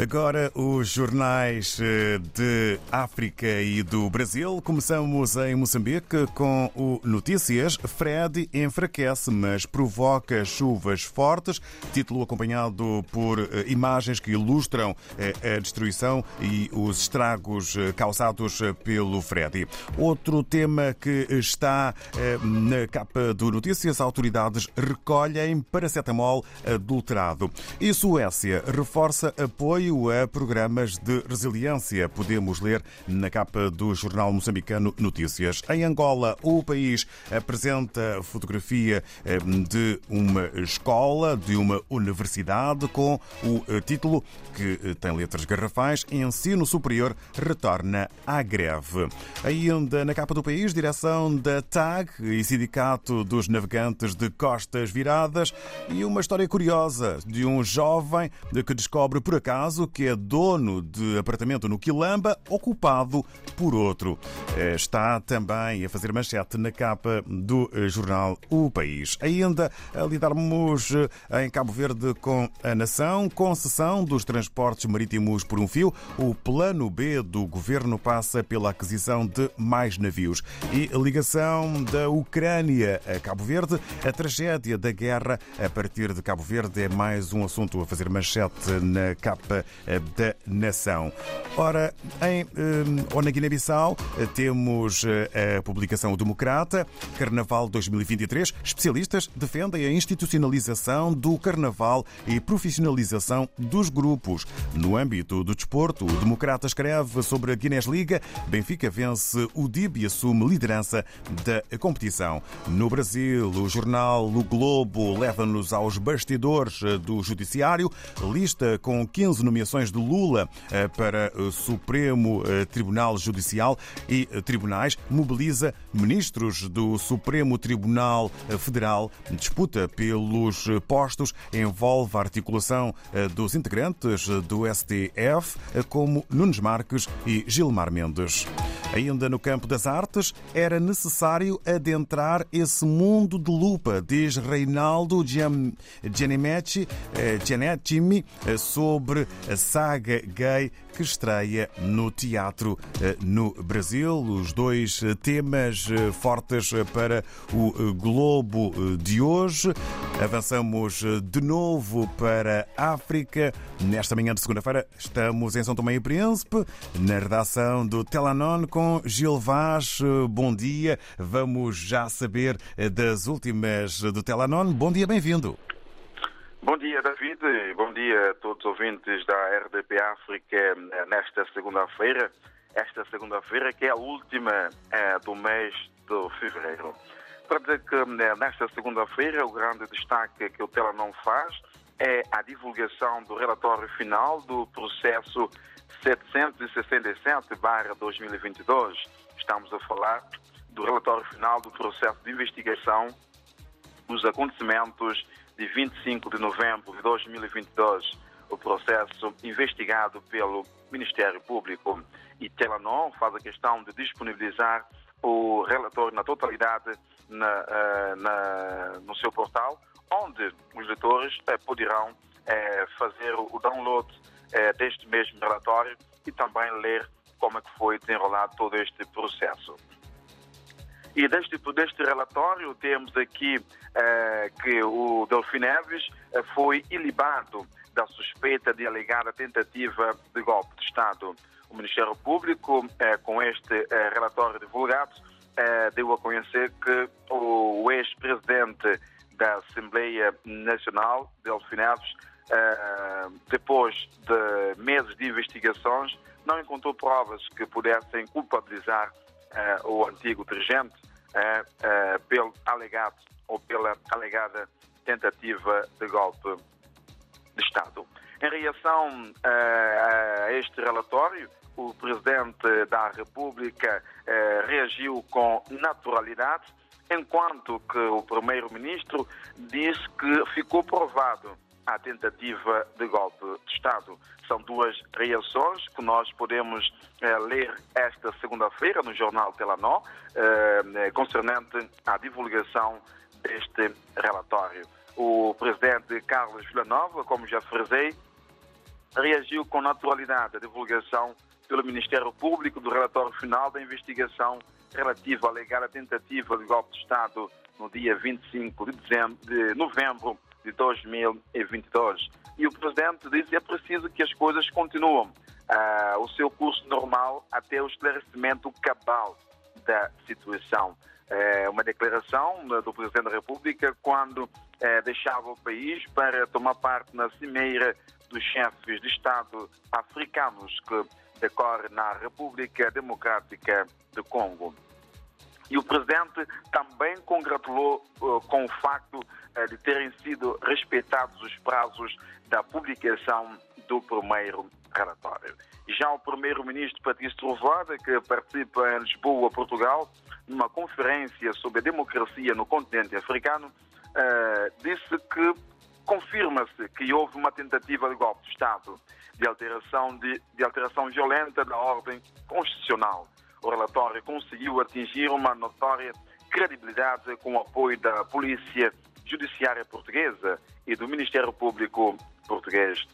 Agora os jornais eh, de África e do Brasil. Começamos em Moçambique com o Notícias. Fred enfraquece, mas provoca chuvas fortes. Título acompanhado por eh, imagens que ilustram eh, a destruição e os estragos causados pelo Fred. Outro tema que está na capa do Notícias: autoridades recolhem paracetamol adulterado. E Suécia reforça apoio a programas de resiliência. Podemos ler na capa do jornal moçambicano Notícias. Em Angola, o país apresenta fotografia eh, de uma escola, de uma universidade, com o eh, título que eh, tem letras garrafais: Ensino Superior retorna à greve. Ainda na capa do país, direção da TAG e Sindicato dos Navegantes de Costas Viradas e uma história curiosa de um jovem que descobre por acaso caso que é dono de apartamento no Quilamba, ocupado por outro. Eh, está também a fazer manchete na capa do eh, jornal O País. Ainda a lidarmos eh, em Cabo Verde com a nação, concessão dos transportes marítimos por um fio. O plano B do governo passa pela aquisição de mais navios. E ligação da Ucrânia a Cabo Verde, a tragédia da guerra a partir de Cabo Verde é mais um assunto a fazer manchete na capa da nação. Ora, em, eh, na Guiné-Bissau eh, temos a publicação Democrata, Carnaval 2023. Especialistas defendem a institucionalização do Carnaval e profissionalização dos grupos. No âmbito do desporto, o Democrata escreve sobre a Guinness Liga. Benfica vence o DIB e assume liderança da competição. No Brasil, o jornal O Globo leva-nos aos bastidores do Judiciário. Lista com 15 nomeações nomeações de Lula eh, para o Supremo eh, Tribunal Judicial e eh, tribunais mobiliza ministros do Supremo Tribunal Federal. Disputa pelos postos envolve a articulação dos integrantes do STF, como Nunes Marques e Gilmar Mendes. Ainda no campo das artes, era necessário adentrar esse mundo de lupa, diz Reinaldo Gianemetti, sobre a saga gay que estreia no teatro eh, no Brasil. Os dois eh, temas eh, fortes para o Globo de hoje. Avançamos de novo para a África. Nesta manhã de segunda-feira estamos em São Tomé e Príncipe, na redação do Telanon com Gil Vaz. Bom dia. Vamos já saber das últimas do Telanon. Bom dia, bem-vindo. Bom dia, David. Bom dia a todos os ouvintes da RDP África eh, nesta segunda-feira. Esta segunda-feira que é a última é, do mês de fevereiro. Para dizer que eh, nesta segunda-feira o grande destaque que o Tela não faz é a divulgação do relatório final do processo 767-2022. Estamos a falar do relatório final do processo de investigação dos acontecimentos de 25 de novembro de 2022, o processo investigado pelo Ministério Público e Telanon faz a questão de disponibilizar o relatório na totalidade na, eh, na, no seu portal, onde os leitores eh, poderão eh, fazer o download deste mesmo relatório e também ler como é que foi desenrolado todo este processo. E deste, deste relatório temos aqui eh, que o Delfim Neves eh, foi ilibado da suspeita de alegada tentativa de golpe de Estado. O Ministério Público, eh, com este relatório divulgado, deu a conhecer que o ex-presidente da Assembleia Nacional, Delfim Neves, depois de meses de investigações, não encontrou provas que pudessem culpabilizar o antigo dirigente é, é, pelo alegado ou pela alegada tentativa de golpe de Estado. Em reação a este relatório, o Presidente da República reagiu com naturalidade, enquanto que o Primeiro-Ministro disse que ficou provado à tentativa de golpe de Estado. São duas reações que nós podemos eh, ler esta segunda-feira no jornal Telanó, eh, concernente à divulgação deste relatório. O presidente Carlos Villanova, como já frisei, reagiu com naturalidade à divulgação pelo Ministério Público do relatório final da investigação relativa à alegada tentativa de golpe de Estado no dia 25 de, dezembro, de novembro de 2022. E o Presidente disse que é preciso que as coisas continuem uh, o seu curso normal até o esclarecimento cabal da situação. É uma declaração do Presidente da República quando é, deixava o país para tomar parte na cimeira dos chefes de Estado africanos que decorre na República Democrática do Congo. E o Presidente também congratulou uh, com o facto uh, de terem sido respeitados os prazos da publicação do primeiro relatório. Já o primeiro-ministro Patrício Trovoada, que participa em Lisboa, Portugal, numa conferência sobre a democracia no continente africano, uh, disse que confirma-se que houve uma tentativa de golpe de Estado, de alteração, de, de alteração violenta da ordem constitucional. O relatório conseguiu atingir uma notória credibilidade com o apoio da Polícia Judiciária Portuguesa e do Ministério Público Português.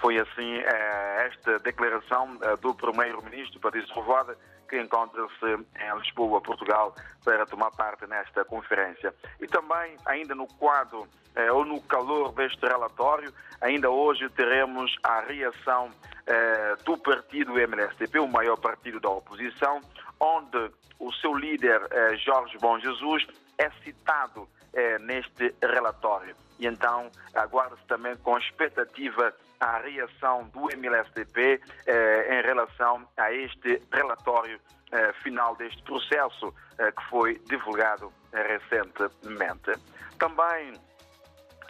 Foi assim eh, esta declaração eh, do primeiro-ministro Patrício Rovada que encontra-se em Lisboa, Portugal, para tomar parte nesta conferência. E também, ainda no quadro eh, ou no calor deste relatório, ainda hoje teremos a reação eh, do partido MLSTP, o maior partido da oposição, onde o seu líder, eh, Jorge Bom Jesus, é citado eh, neste relatório. E então aguarda-se também com expectativa a reação do MLSTP eh, em relação a este relatório eh, final deste processo eh, que foi divulgado recentemente. Também,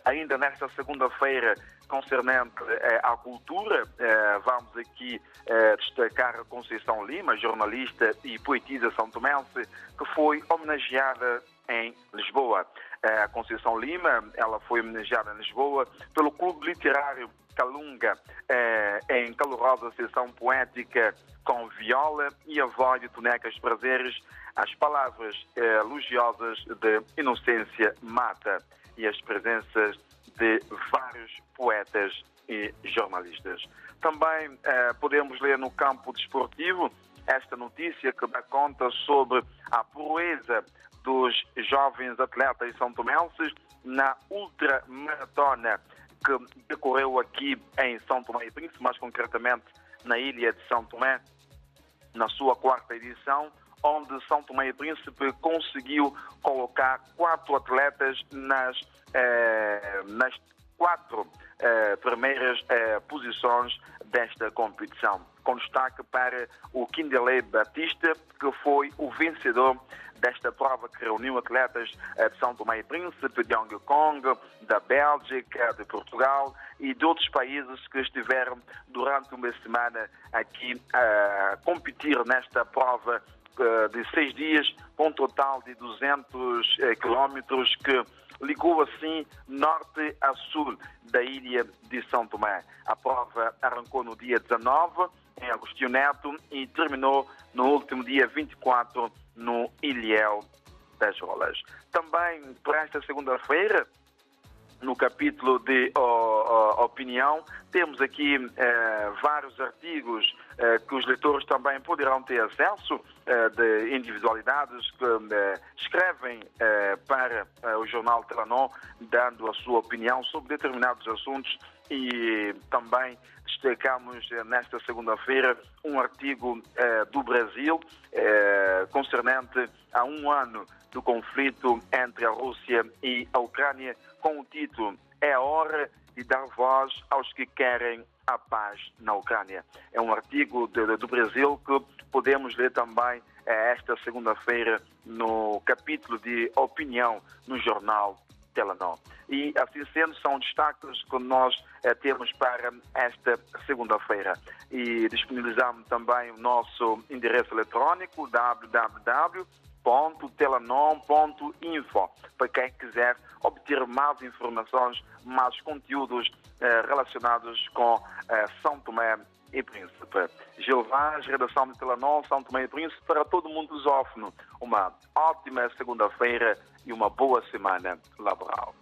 ainda nesta segunda-feira, concernente eh, à cultura, eh, vamos aqui eh, destacar a Conceição Lima, jornalista e poetisa são tomense, que foi homenageada em Lisboa. A Conceição Lima, ela foi homenageada em Lisboa pelo Clube Literário Calunga, em calorosa sessão poética com viola e a voz de Tonecas Prazeres, as palavras elogiosas de Inocência Mata e as presenças de vários poetas e jornalistas. Também eh, podemos ler no campo desportivo esta notícia que dá conta sobre a proeza dos jovens atletas são tomenses na ultramaratona que decorreu aqui em São Tomé e Príncipe, mais concretamente na ilha de São Tomé, na sua quarta edição, onde São Tomé e Príncipe conseguiu colocar quatro atletas nas, eh, nas quatro eh, primeiras eh, posições desta competição, com destaque para o Kindele Batista, que foi o vencedor desta prova que reuniu atletas eh, de São Tomé e Príncipe, de Hong Kong, da Bélgica, de Portugal e de outros países que estiveram durante uma semana aqui a competir nesta prova eh, de seis dias, com um total de 200 eh, quilómetros que ligou assim norte a sul da ilha de São Tomé. A prova arrancou no dia 19 em Agostinho Neto e terminou no último dia 24 no Ilhéu das Rolas. Também para esta segunda-feira, no capítulo de opinião, temos aqui eh, vários artigos que os leitores também poderão ter acesso eh, de individualidades que eh, escrevem eh, para eh, o jornal Telanon, dando a sua opinião sobre determinados assuntos. E também destacamos nesta segunda-feira um artigo do Brasil concernente a um ano do conflito entre a Rússia e a Ucrânia com o título É hora de dar voz aos que querem a paz na Ucrânia. É um artigo de, do Brasil que podemos ler também é, esta segunda-feira no capítulo de opinião no jornal Telenor. E assim sendo, são destaques que nós é, temos para esta segunda-feira. E disponibilizamos também o nosso endereço eletrônico www www.telanon.info para quem quiser obter mais informações, mais conteúdos eh, relacionados com eh, São Tomé e Príncipe. Gilvães, redação de Telanon, São Tomé e Príncipe, para todo mundo lusófono. Uma ótima segunda-feira e uma boa semana laboral.